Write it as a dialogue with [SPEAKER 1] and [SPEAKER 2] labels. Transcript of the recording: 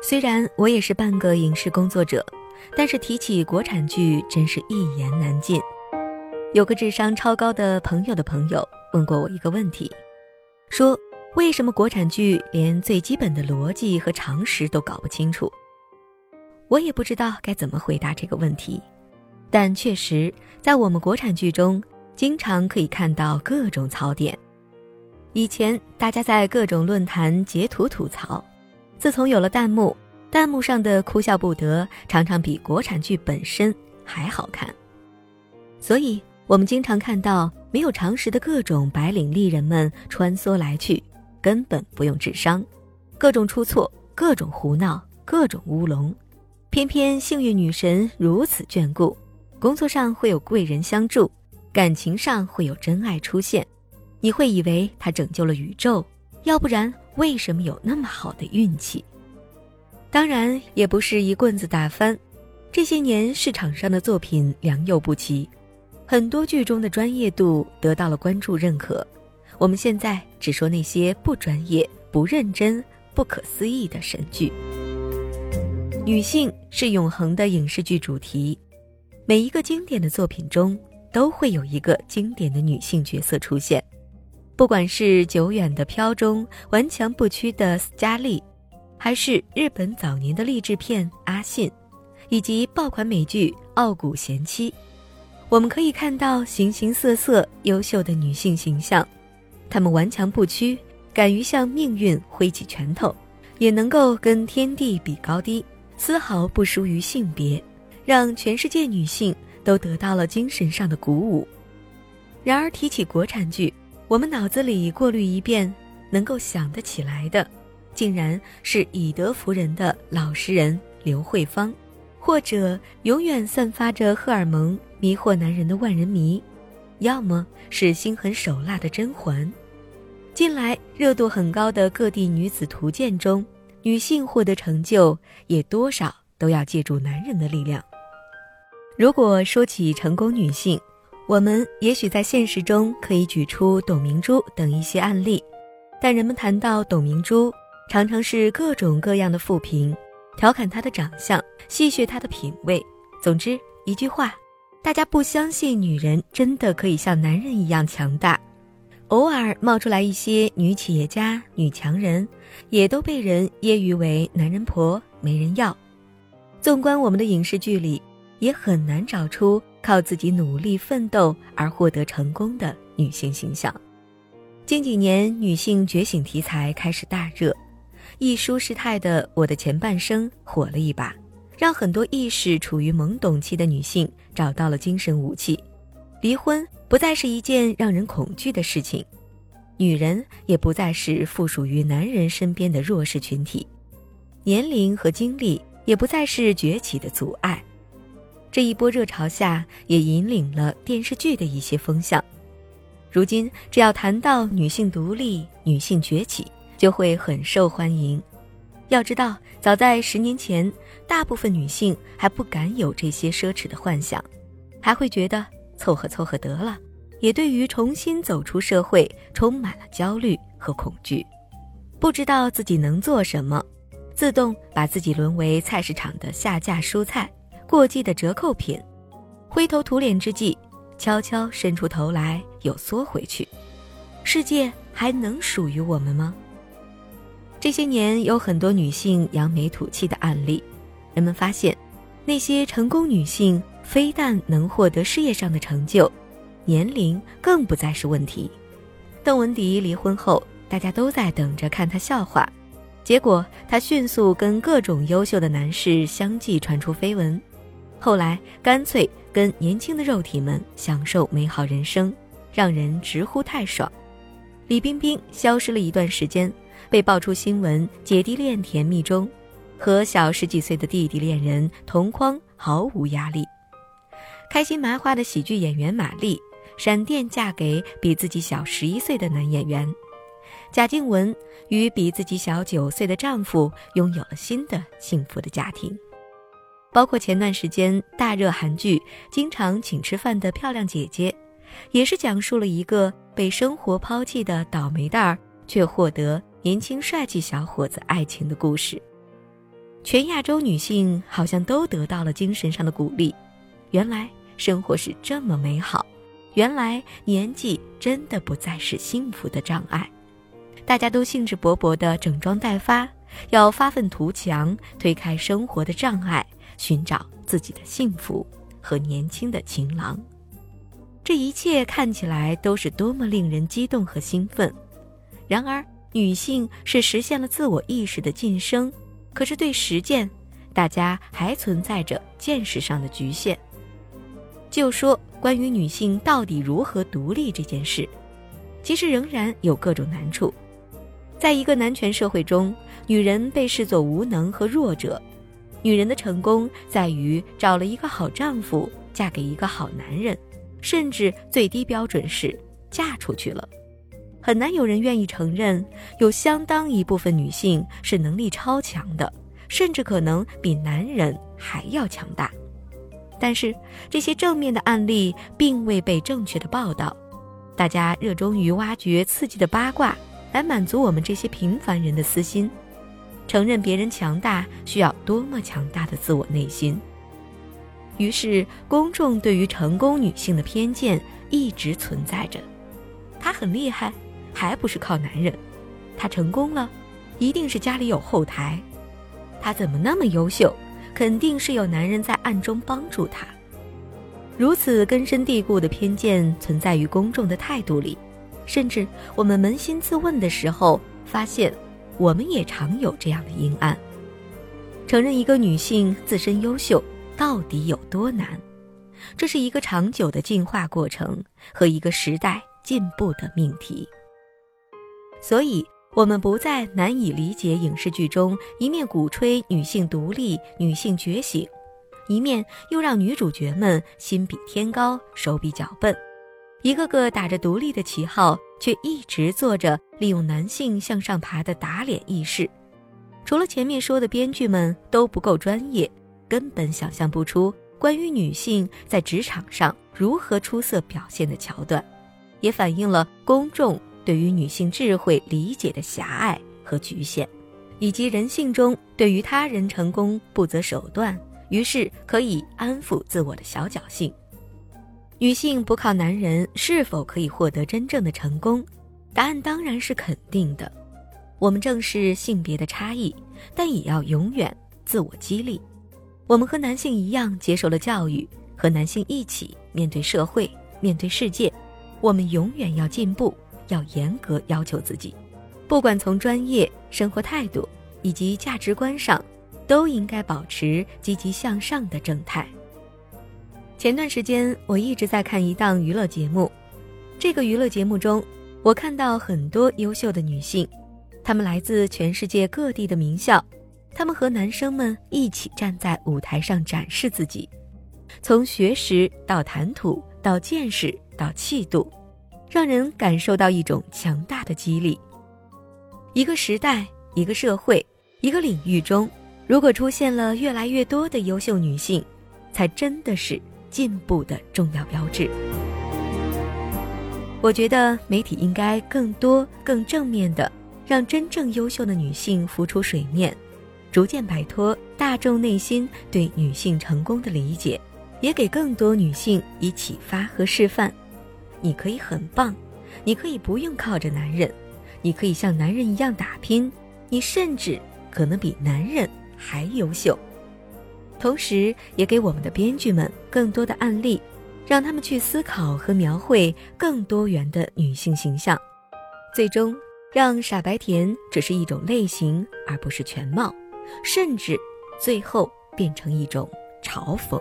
[SPEAKER 1] 虽然我也是半个影视工作者，但是提起国产剧，真是一言难尽。有个智商超高的朋友的朋友问过我一个问题，说为什么国产剧连最基本的逻辑和常识都搞不清楚？我也不知道该怎么回答这个问题，但确实在我们国产剧中，经常可以看到各种槽点。以前大家在各种论坛截图吐槽。自从有了弹幕，弹幕上的哭笑不得常常比国产剧本身还好看。所以，我们经常看到没有常识的各种白领丽人们穿梭来去，根本不用智商，各种出错，各种胡闹，各种乌龙。偏偏幸运女神如此眷顾，工作上会有贵人相助，感情上会有真爱出现，你会以为她拯救了宇宙，要不然。为什么有那么好的运气？当然也不是一棍子打翻。这些年市场上的作品良莠不齐，很多剧中的专业度得到了关注认可。我们现在只说那些不专业、不认真、不可思议的神剧。女性是永恒的影视剧主题，每一个经典的作品中都会有一个经典的女性角色出现。不管是久远的飘中顽强不屈的斯嘉丽，还是日本早年的励志片《阿信》，以及爆款美剧《傲骨贤妻》，我们可以看到形形色色优秀的女性形象。她们顽强不屈，敢于向命运挥起拳头，也能够跟天地比高低，丝毫不输于性别，让全世界女性都得到了精神上的鼓舞。然而，提起国产剧，我们脑子里过滤一遍，能够想得起来的，竟然是以德服人的老实人刘慧芳，或者永远散发着荷尔蒙迷惑男人的万人迷，要么是心狠手辣的甄嬛。近来热度很高的各地女子图鉴中，女性获得成就也多少都要借助男人的力量。如果说起成功女性，我们也许在现实中可以举出董明珠等一些案例，但人们谈到董明珠，常常是各种各样的负评，调侃她的长相，戏谑她的品味。总之一句话，大家不相信女人真的可以像男人一样强大。偶尔冒出来一些女企业家、女强人，也都被人揶揄为男人婆、没人要。纵观我们的影视剧里，也很难找出。靠自己努力奋斗而获得成功的女性形象。近几年，女性觉醒题材开始大热，一舒适态的《我的前半生》火了一把，让很多意识处于懵懂期的女性找到了精神武器。离婚不再是一件让人恐惧的事情，女人也不再是附属于男人身边的弱势群体，年龄和经历也不再是崛起的阻碍。这一波热潮下，也引领了电视剧的一些风向。如今，只要谈到女性独立、女性崛起，就会很受欢迎。要知道，早在十年前，大部分女性还不敢有这些奢侈的幻想，还会觉得凑合凑合得了，也对于重新走出社会充满了焦虑和恐惧，不知道自己能做什么，自动把自己沦为菜市场的下架蔬菜。过季的折扣品，灰头土脸之际，悄悄伸出头来又缩回去，世界还能属于我们吗？这些年有很多女性扬眉吐气的案例，人们发现，那些成功女性非但能获得事业上的成就，年龄更不再是问题。邓文迪离婚后，大家都在等着看她笑话，结果她迅速跟各种优秀的男士相继传出绯闻。后来干脆跟年轻的肉体们享受美好人生，让人直呼太爽。李冰冰消失了一段时间，被爆出新闻姐弟恋甜蜜中，和小十几岁的弟弟恋人同框毫无压力。开心麻花的喜剧演员马丽，闪电嫁给比自己小十一岁的男演员贾静雯，与比自己小九岁的丈夫拥有了新的幸福的家庭。包括前段时间大热韩剧《经常请吃饭的漂亮姐姐》，也是讲述了一个被生活抛弃的倒霉蛋儿，却获得年轻帅气小伙子爱情的故事。全亚洲女性好像都得到了精神上的鼓励。原来生活是这么美好，原来年纪真的不再是幸福的障碍。大家都兴致勃勃地整装待发，要发愤图强，推开生活的障碍，寻找自己的幸福和年轻的情郎。这一切看起来都是多么令人激动和兴奋。然而，女性是实现了自我意识的晋升，可是对实践，大家还存在着见识上的局限。就说关于女性到底如何独立这件事，其实仍然有各种难处。在一个男权社会中，女人被视作无能和弱者。女人的成功在于找了一个好丈夫，嫁给一个好男人，甚至最低标准是嫁出去了。很难有人愿意承认，有相当一部分女性是能力超强的，甚至可能比男人还要强大。但是这些正面的案例并未被正确的报道，大家热衷于挖掘刺激的八卦。来满足我们这些平凡人的私心，承认别人强大需要多么强大的自我内心。于是，公众对于成功女性的偏见一直存在着。她很厉害，还不是靠男人？她成功了，一定是家里有后台。她怎么那么优秀？肯定是有男人在暗中帮助她。如此根深蒂固的偏见存在于公众的态度里。甚至我们扪心自问的时候，发现我们也常有这样的阴暗。承认一个女性自身优秀到底有多难？这是一个长久的进化过程和一个时代进步的命题。所以，我们不再难以理解影视剧中一面鼓吹女性独立、女性觉醒，一面又让女主角们心比天高、手比脚笨。一个个打着独立的旗号，却一直做着利用男性向上爬的打脸意识。除了前面说的编剧们都不够专业，根本想象不出关于女性在职场上如何出色表现的桥段，也反映了公众对于女性智慧理解的狭隘和局限，以及人性中对于他人成功不择手段，于是可以安抚自我的小侥幸。女性不靠男人是否可以获得真正的成功？答案当然是肯定的。我们正视性别的差异，但也要永远自我激励。我们和男性一样接受了教育，和男性一起面对社会、面对世界。我们永远要进步，要严格要求自己。不管从专业、生活态度以及价值观上，都应该保持积极向上的正态。前段时间，我一直在看一档娱乐节目。这个娱乐节目中，我看到很多优秀的女性，她们来自全世界各地的名校，她们和男生们一起站在舞台上展示自己，从学识到谈吐到见识到气度，让人感受到一种强大的激励。一个时代、一个社会、一个领域中，如果出现了越来越多的优秀女性，才真的是。进步的重要标志。我觉得媒体应该更多、更正面的，让真正优秀的女性浮出水面，逐渐摆脱大众内心对女性成功的理解，也给更多女性以启发和示范。你可以很棒，你可以不用靠着男人，你可以像男人一样打拼，你甚至可能比男人还优秀。同时，也给我们的编剧们更多的案例，让他们去思考和描绘更多元的女性形象，最终让傻白甜只是一种类型，而不是全貌，甚至最后变成一种嘲讽。